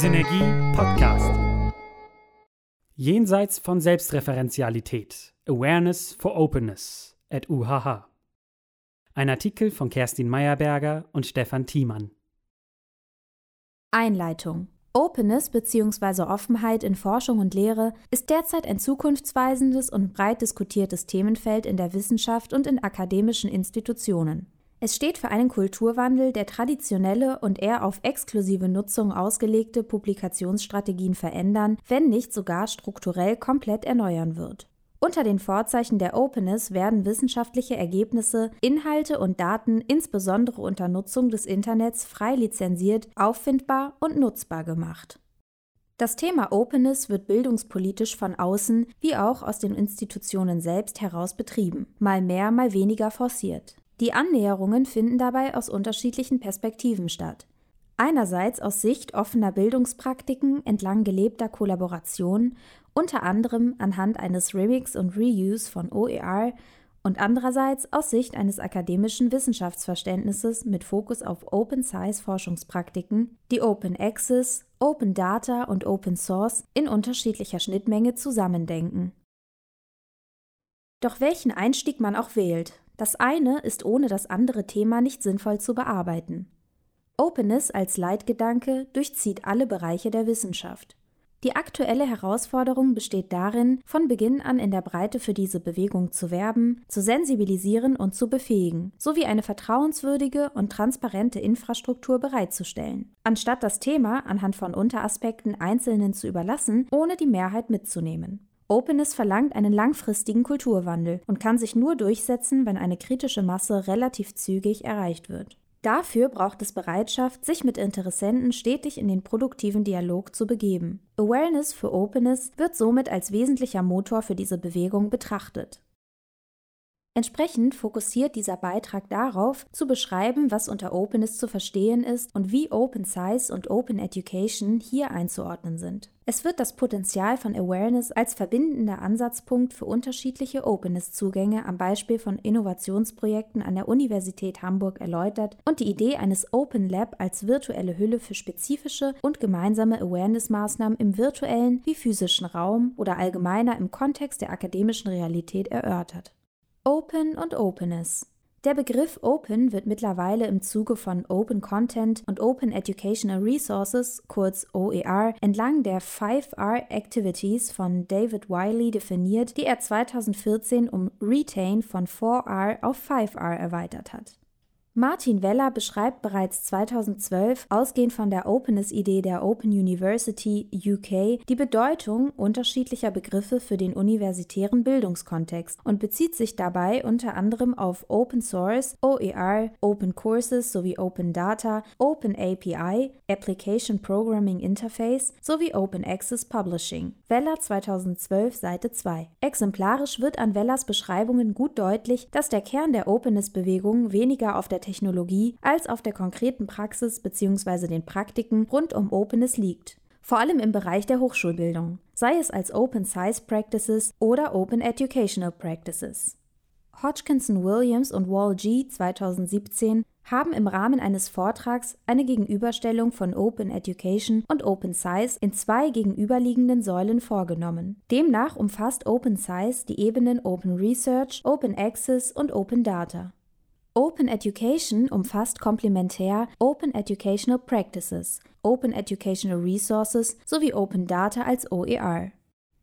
Synergie Podcast. Jenseits von Selbstreferenzialität. Awareness for Openness at UHH. Ein Artikel von Kerstin Meyerberger und Stefan Thiemann. Einleitung. Openness bzw. Offenheit in Forschung und Lehre ist derzeit ein zukunftsweisendes und breit diskutiertes Themenfeld in der Wissenschaft und in akademischen Institutionen. Es steht für einen Kulturwandel, der traditionelle und eher auf exklusive Nutzung ausgelegte Publikationsstrategien verändern, wenn nicht sogar strukturell komplett erneuern wird. Unter den Vorzeichen der Openness werden wissenschaftliche Ergebnisse, Inhalte und Daten insbesondere unter Nutzung des Internets frei lizenziert, auffindbar und nutzbar gemacht. Das Thema Openness wird bildungspolitisch von außen wie auch aus den Institutionen selbst heraus betrieben, mal mehr, mal weniger forciert. Die Annäherungen finden dabei aus unterschiedlichen Perspektiven statt. Einerseits aus Sicht offener Bildungspraktiken entlang gelebter Kollaboration, unter anderem anhand eines Remix und Reuse von OER und andererseits aus Sicht eines akademischen Wissenschaftsverständnisses mit Fokus auf Open Science Forschungspraktiken, die Open Access, Open Data und Open Source in unterschiedlicher Schnittmenge zusammendenken. Doch welchen Einstieg man auch wählt, das eine ist ohne das andere Thema nicht sinnvoll zu bearbeiten. Openness als Leitgedanke durchzieht alle Bereiche der Wissenschaft. Die aktuelle Herausforderung besteht darin, von Beginn an in der Breite für diese Bewegung zu werben, zu sensibilisieren und zu befähigen, sowie eine vertrauenswürdige und transparente Infrastruktur bereitzustellen, anstatt das Thema anhand von Unteraspekten Einzelnen zu überlassen, ohne die Mehrheit mitzunehmen. Openness verlangt einen langfristigen Kulturwandel und kann sich nur durchsetzen, wenn eine kritische Masse relativ zügig erreicht wird. Dafür braucht es Bereitschaft, sich mit Interessenten stetig in den produktiven Dialog zu begeben. Awareness für Openness wird somit als wesentlicher Motor für diese Bewegung betrachtet. Entsprechend fokussiert dieser Beitrag darauf, zu beschreiben, was unter Openness zu verstehen ist und wie Open Science und Open Education hier einzuordnen sind. Es wird das Potenzial von Awareness als verbindender Ansatzpunkt für unterschiedliche Openness-Zugänge am Beispiel von Innovationsprojekten an der Universität Hamburg erläutert und die Idee eines Open Lab als virtuelle Hülle für spezifische und gemeinsame Awareness-Maßnahmen im virtuellen wie physischen Raum oder allgemeiner im Kontext der akademischen Realität erörtert. Open und Openness. Der Begriff Open wird mittlerweile im Zuge von Open Content und Open Educational Resources, kurz OER, entlang der 5R Activities von David Wiley definiert, die er 2014 um Retain von 4R auf 5R erweitert hat. Martin Weller beschreibt bereits 2012, ausgehend von der Openness-Idee der Open University UK, die Bedeutung unterschiedlicher Begriffe für den universitären Bildungskontext und bezieht sich dabei unter anderem auf Open Source, OER, Open Courses sowie Open Data, Open API, Application Programming Interface sowie Open Access Publishing. Weller 2012, Seite 2. Exemplarisch wird an Wellers Beschreibungen gut deutlich, dass der Kern der Openness-Bewegung weniger auf der der Technologie als auf der konkreten Praxis bzw. den Praktiken rund um Openness liegt. Vor allem im Bereich der Hochschulbildung, sei es als Open Science Practices oder Open Educational Practices. Hodgkinson Williams und Wall G 2017 haben im Rahmen eines Vortrags eine Gegenüberstellung von Open Education und Open Science in zwei gegenüberliegenden Säulen vorgenommen. Demnach umfasst Open Science die Ebenen Open Research, Open Access und Open Data. Open Education umfasst komplementär Open Educational Practices, Open Educational Resources sowie Open Data als OER.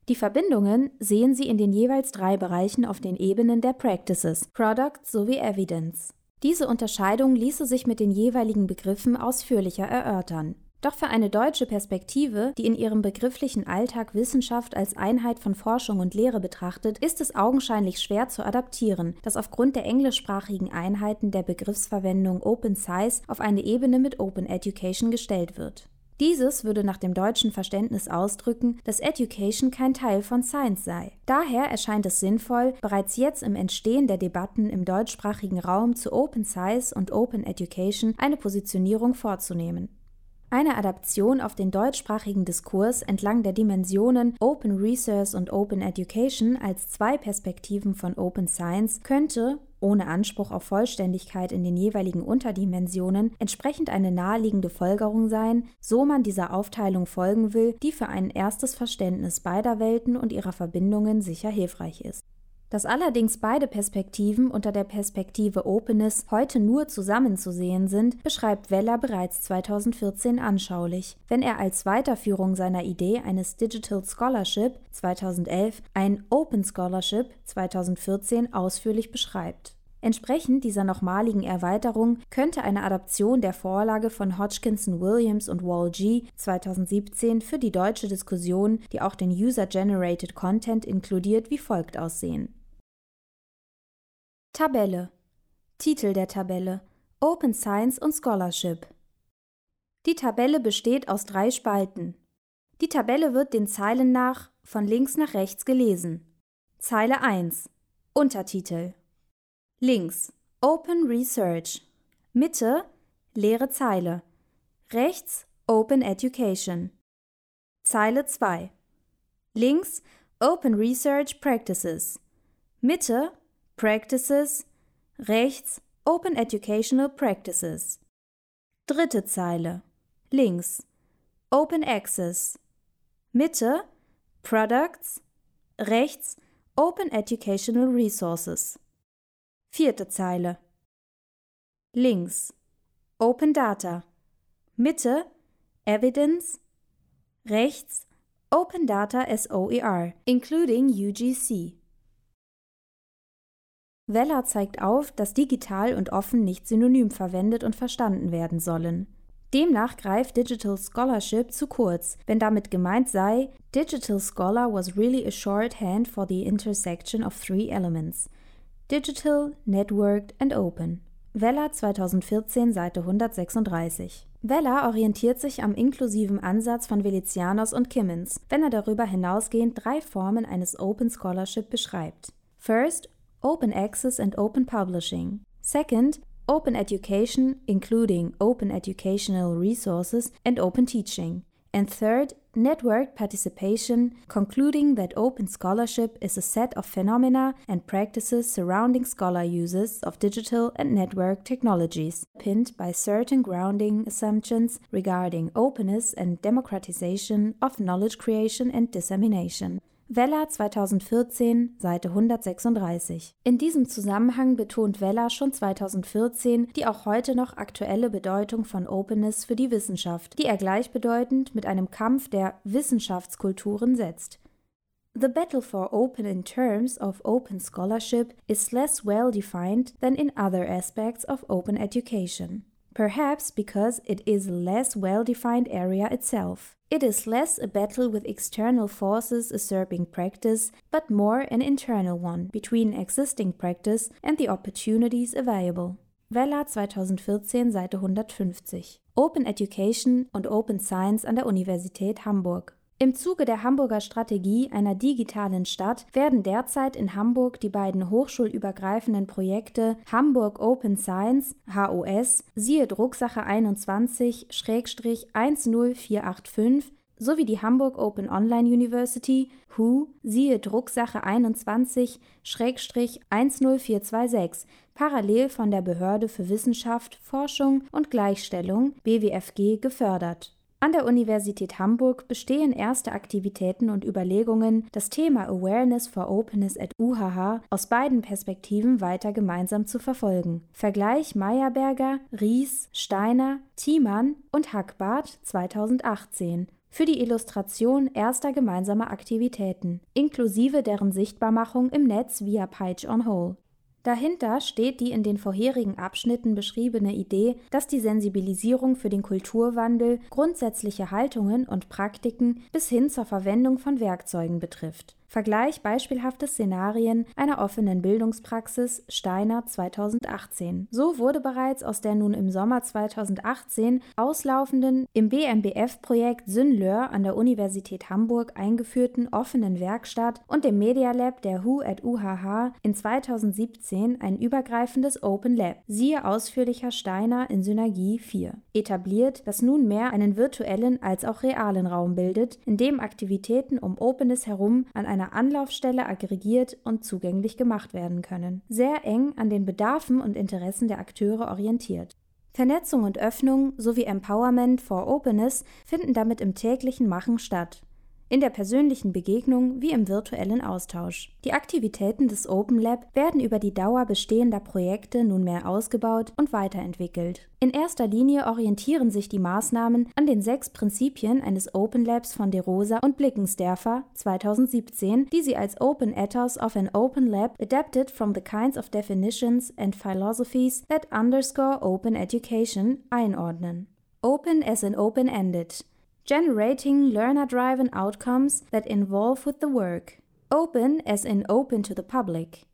Die Verbindungen sehen Sie in den jeweils drei Bereichen auf den Ebenen der Practices, Product sowie Evidence. Diese Unterscheidung ließe sich mit den jeweiligen Begriffen ausführlicher erörtern. Doch für eine deutsche Perspektive, die in ihrem begrifflichen Alltag Wissenschaft als Einheit von Forschung und Lehre betrachtet, ist es augenscheinlich schwer zu adaptieren, dass aufgrund der englischsprachigen Einheiten der Begriffsverwendung Open Science auf eine Ebene mit Open Education gestellt wird. Dieses würde nach dem deutschen Verständnis ausdrücken, dass Education kein Teil von Science sei. Daher erscheint es sinnvoll, bereits jetzt im Entstehen der Debatten im deutschsprachigen Raum zu Open Science und Open Education eine Positionierung vorzunehmen. Eine Adaption auf den deutschsprachigen Diskurs entlang der Dimensionen Open Research und Open Education als zwei Perspektiven von Open Science könnte, ohne Anspruch auf Vollständigkeit in den jeweiligen Unterdimensionen, entsprechend eine naheliegende Folgerung sein, so man dieser Aufteilung folgen will, die für ein erstes Verständnis beider Welten und ihrer Verbindungen sicher hilfreich ist. Dass allerdings beide Perspektiven unter der Perspektive Openness heute nur zusammenzusehen sind, beschreibt Weller bereits 2014 anschaulich, wenn er als Weiterführung seiner Idee eines Digital Scholarship 2011 ein Open Scholarship 2014 ausführlich beschreibt. Entsprechend dieser nochmaligen Erweiterung könnte eine Adaption der Vorlage von Hodgkinson Williams und Wall G 2017 für die deutsche Diskussion, die auch den User-Generated Content inkludiert, wie folgt aussehen. Tabelle. Titel der Tabelle Open Science und Scholarship. Die Tabelle besteht aus drei Spalten. Die Tabelle wird den Zeilen nach von links nach rechts gelesen. Zeile 1 Untertitel Links. Open Research. Mitte leere Zeile. Rechts Open Education. Zeile 2 Links Open Research Practices. Mitte Practices, rechts Open Educational Practices. Dritte Zeile. Links Open Access. Mitte Products, rechts Open Educational Resources. Vierte Zeile. Links Open Data. Mitte Evidence, rechts Open Data SOER, including UGC. Weller zeigt auf, dass digital und offen nicht synonym verwendet und verstanden werden sollen. Demnach greift Digital Scholarship zu kurz, wenn damit gemeint sei, Digital Scholar was really a shorthand for the intersection of three elements: Digital, Networked and Open. Weller 2014, Seite 136. Weller orientiert sich am inklusiven Ansatz von Velizianos und Kimmins, wenn er darüber hinausgehend drei Formen eines Open Scholarship beschreibt. First, open access and open publishing. Second, open education, including open educational resources and open teaching. And third, networked participation, concluding that open scholarship is a set of phenomena and practices surrounding scholar uses of digital and network technologies, pinned by certain grounding assumptions regarding openness and democratization of knowledge creation and dissemination. Weller 2014, Seite 136. In diesem Zusammenhang betont Weller schon 2014 die auch heute noch aktuelle Bedeutung von Openness für die Wissenschaft, die er gleichbedeutend mit einem Kampf der Wissenschaftskulturen setzt. The battle for open in terms of open scholarship is less well defined than in other aspects of open education. Perhaps because it is a less well defined area itself. It is less a battle with external forces usurping practice, but more an internal one between existing practice and the opportunities available. Weller 2014, Seite 150. Open Education und Open Science an der Universität Hamburg. Im Zuge der Hamburger Strategie einer digitalen Stadt werden derzeit in Hamburg die beiden hochschulübergreifenden Projekte Hamburg Open Science HOS siehe Drucksache 21-10485 sowie die Hamburg Open Online University HU siehe Drucksache 21-10426 parallel von der Behörde für Wissenschaft, Forschung und Gleichstellung BWFG gefördert an der Universität Hamburg bestehen erste Aktivitäten und Überlegungen, das Thema Awareness for Openness at UHH aus beiden Perspektiven weiter gemeinsam zu verfolgen. Vergleich Meyerberger, Ries, Steiner, Thiemann und Hackbart 2018 für die Illustration erster gemeinsamer Aktivitäten, inklusive deren Sichtbarmachung im Netz via Page on Hole. Dahinter steht die in den vorherigen Abschnitten beschriebene Idee, dass die Sensibilisierung für den Kulturwandel grundsätzliche Haltungen und Praktiken bis hin zur Verwendung von Werkzeugen betrifft Vergleich beispielhafte Szenarien einer offenen Bildungspraxis Steiner 2018. So wurde bereits aus der nun im Sommer 2018 auslaufenden im BMBF-Projekt Synleur an der Universität Hamburg eingeführten offenen Werkstatt und dem Media Lab der HU at UHH in 2017 ein übergreifendes Open Lab, siehe ausführlicher Steiner in Synergie 4, etabliert, das nunmehr einen virtuellen als auch realen Raum bildet, in dem Aktivitäten um Openness herum an einer Anlaufstelle aggregiert und zugänglich gemacht werden können, sehr eng an den Bedarfen und Interessen der Akteure orientiert. Vernetzung und Öffnung sowie Empowerment for Openness finden damit im täglichen Machen statt in der persönlichen Begegnung wie im virtuellen Austausch. Die Aktivitäten des Open Lab werden über die Dauer bestehender Projekte nunmehr ausgebaut und weiterentwickelt. In erster Linie orientieren sich die Maßnahmen an den sechs Prinzipien eines Open Labs von De Rosa und Blickensderfer 2017, die sie als Open Ethos of an Open Lab adapted from the kinds of definitions and philosophies that underscore open education einordnen. Open as an open-ended generating learner-driven outcomes that involve with the work. Open as in open to the public.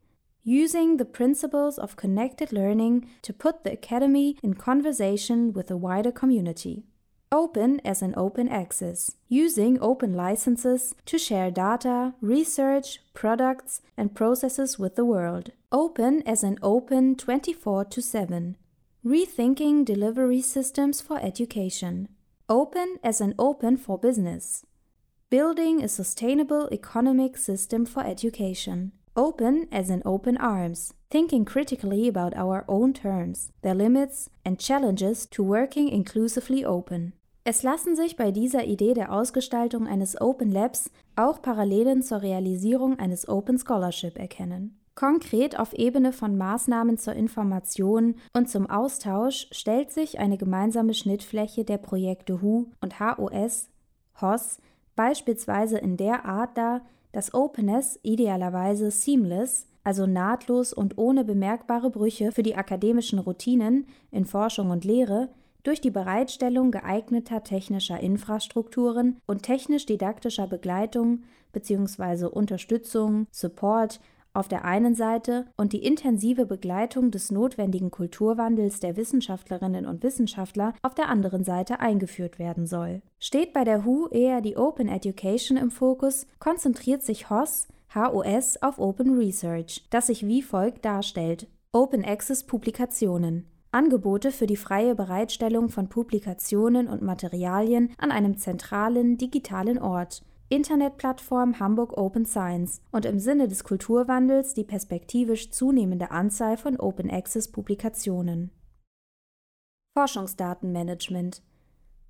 Using the principles of connected learning to put the academy in conversation with the wider community. Open as an open access, using open licenses to share data, research, products, and processes with the world. Open as an open 24 7, rethinking delivery systems for education. Open as an open for business. Building a sustainable economic system for education. Open as in open arms, thinking critically about our own terms, their limits and challenges to working inclusively open. Es lassen sich bei dieser Idee der Ausgestaltung eines Open Labs auch Parallelen zur Realisierung eines Open Scholarship erkennen. Konkret auf Ebene von Maßnahmen zur Information und zum Austausch stellt sich eine gemeinsame Schnittfläche der Projekte HU und HOS, HOS beispielsweise in der Art dar, dass Openness idealerweise seamless, also nahtlos und ohne bemerkbare Brüche für die akademischen Routinen in Forschung und Lehre, durch die Bereitstellung geeigneter technischer Infrastrukturen und technisch-didaktischer Begleitung bzw. Unterstützung, Support auf der einen Seite und die intensive Begleitung des notwendigen Kulturwandels der Wissenschaftlerinnen und Wissenschaftler auf der anderen Seite eingeführt werden soll. Steht bei der WHO eher die Open Education im Fokus, konzentriert sich HOS HOS auf Open Research, das sich wie folgt darstellt. Open Access Publikationen. Angebote für die freie Bereitstellung von Publikationen und Materialien an einem zentralen digitalen Ort, Internetplattform Hamburg Open Science und im Sinne des Kulturwandels die perspektivisch zunehmende Anzahl von Open Access Publikationen. Forschungsdatenmanagement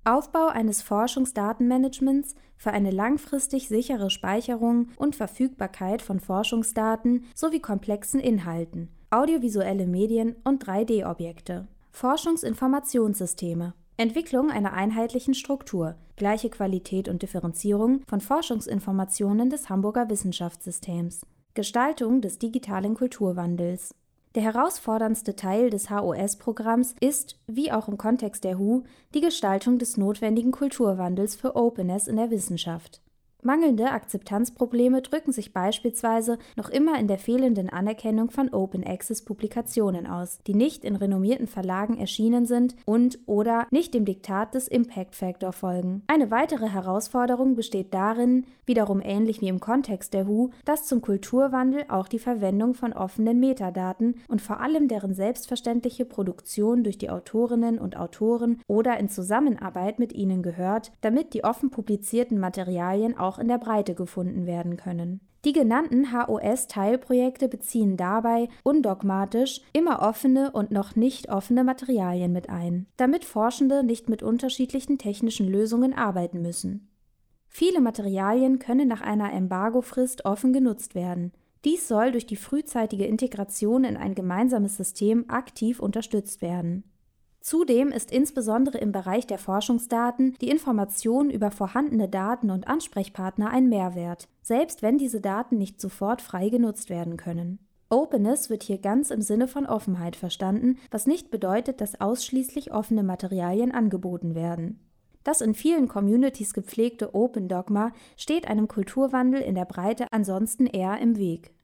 Aufbau eines Forschungsdatenmanagements für eine langfristig sichere Speicherung und Verfügbarkeit von Forschungsdaten sowie komplexen Inhalten, audiovisuelle Medien und 3D-Objekte. Forschungsinformationssysteme Entwicklung einer einheitlichen Struktur, gleiche Qualität und Differenzierung von Forschungsinformationen des Hamburger Wissenschaftssystems, Gestaltung des digitalen Kulturwandels. Der herausforderndste Teil des HOS-Programms ist, wie auch im Kontext der HU, die Gestaltung des notwendigen Kulturwandels für Openness in der Wissenschaft. Mangelnde Akzeptanzprobleme drücken sich beispielsweise noch immer in der fehlenden Anerkennung von Open Access Publikationen aus, die nicht in renommierten Verlagen erschienen sind und oder nicht dem Diktat des Impact Factor folgen. Eine weitere Herausforderung besteht darin, wiederum ähnlich wie im Kontext der WHO, dass zum Kulturwandel auch die Verwendung von offenen Metadaten und vor allem deren selbstverständliche Produktion durch die Autorinnen und Autoren oder in Zusammenarbeit mit ihnen gehört, damit die offen publizierten Materialien auch auch in der Breite gefunden werden können. Die genannten HOS-Teilprojekte beziehen dabei undogmatisch immer offene und noch nicht offene Materialien mit ein, damit Forschende nicht mit unterschiedlichen technischen Lösungen arbeiten müssen. Viele Materialien können nach einer Embargofrist offen genutzt werden. Dies soll durch die frühzeitige Integration in ein gemeinsames System aktiv unterstützt werden. Zudem ist insbesondere im Bereich der Forschungsdaten die Information über vorhandene Daten und Ansprechpartner ein Mehrwert, selbst wenn diese Daten nicht sofort frei genutzt werden können. Openness wird hier ganz im Sinne von Offenheit verstanden, was nicht bedeutet, dass ausschließlich offene Materialien angeboten werden. Das in vielen Communities gepflegte Open Dogma steht einem Kulturwandel in der Breite ansonsten eher im Weg.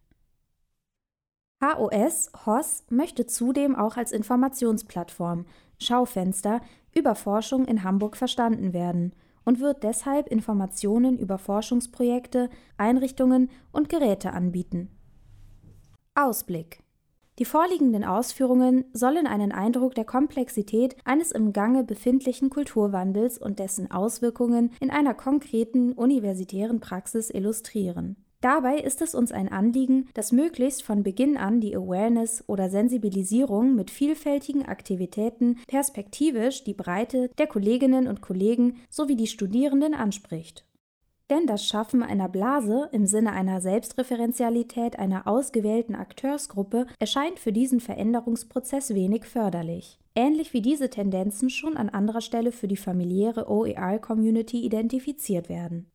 HOS, HOS möchte zudem auch als Informationsplattform, Schaufenster über Forschung in Hamburg verstanden werden und wird deshalb Informationen über Forschungsprojekte, Einrichtungen und Geräte anbieten. Ausblick die vorliegenden Ausführungen sollen einen Eindruck der Komplexität eines im Gange befindlichen Kulturwandels und dessen Auswirkungen in einer konkreten universitären Praxis illustrieren. Dabei ist es uns ein Anliegen, dass möglichst von Beginn an die Awareness oder Sensibilisierung mit vielfältigen Aktivitäten perspektivisch die Breite der Kolleginnen und Kollegen sowie die Studierenden anspricht. Denn das Schaffen einer Blase im Sinne einer Selbstreferenzialität einer ausgewählten Akteursgruppe erscheint für diesen Veränderungsprozess wenig förderlich. Ähnlich wie diese Tendenzen schon an anderer Stelle für die familiäre OER-Community identifiziert werden.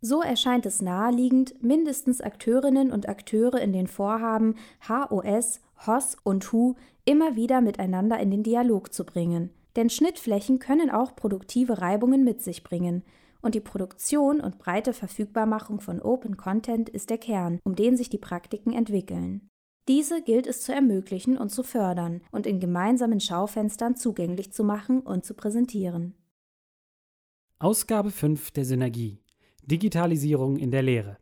So erscheint es naheliegend, mindestens Akteurinnen und Akteure in den Vorhaben HOS, HOS und HU immer wieder miteinander in den Dialog zu bringen. Denn Schnittflächen können auch produktive Reibungen mit sich bringen. Und die Produktion und breite Verfügbarmachung von Open Content ist der Kern, um den sich die Praktiken entwickeln. Diese gilt es zu ermöglichen und zu fördern und in gemeinsamen Schaufenstern zugänglich zu machen und zu präsentieren. Ausgabe 5 der Synergie Digitalisierung in der Lehre.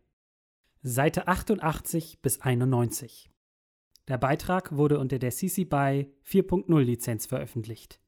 Seite 88 bis 91. Der Beitrag wurde unter der CC BY 4.0 Lizenz veröffentlicht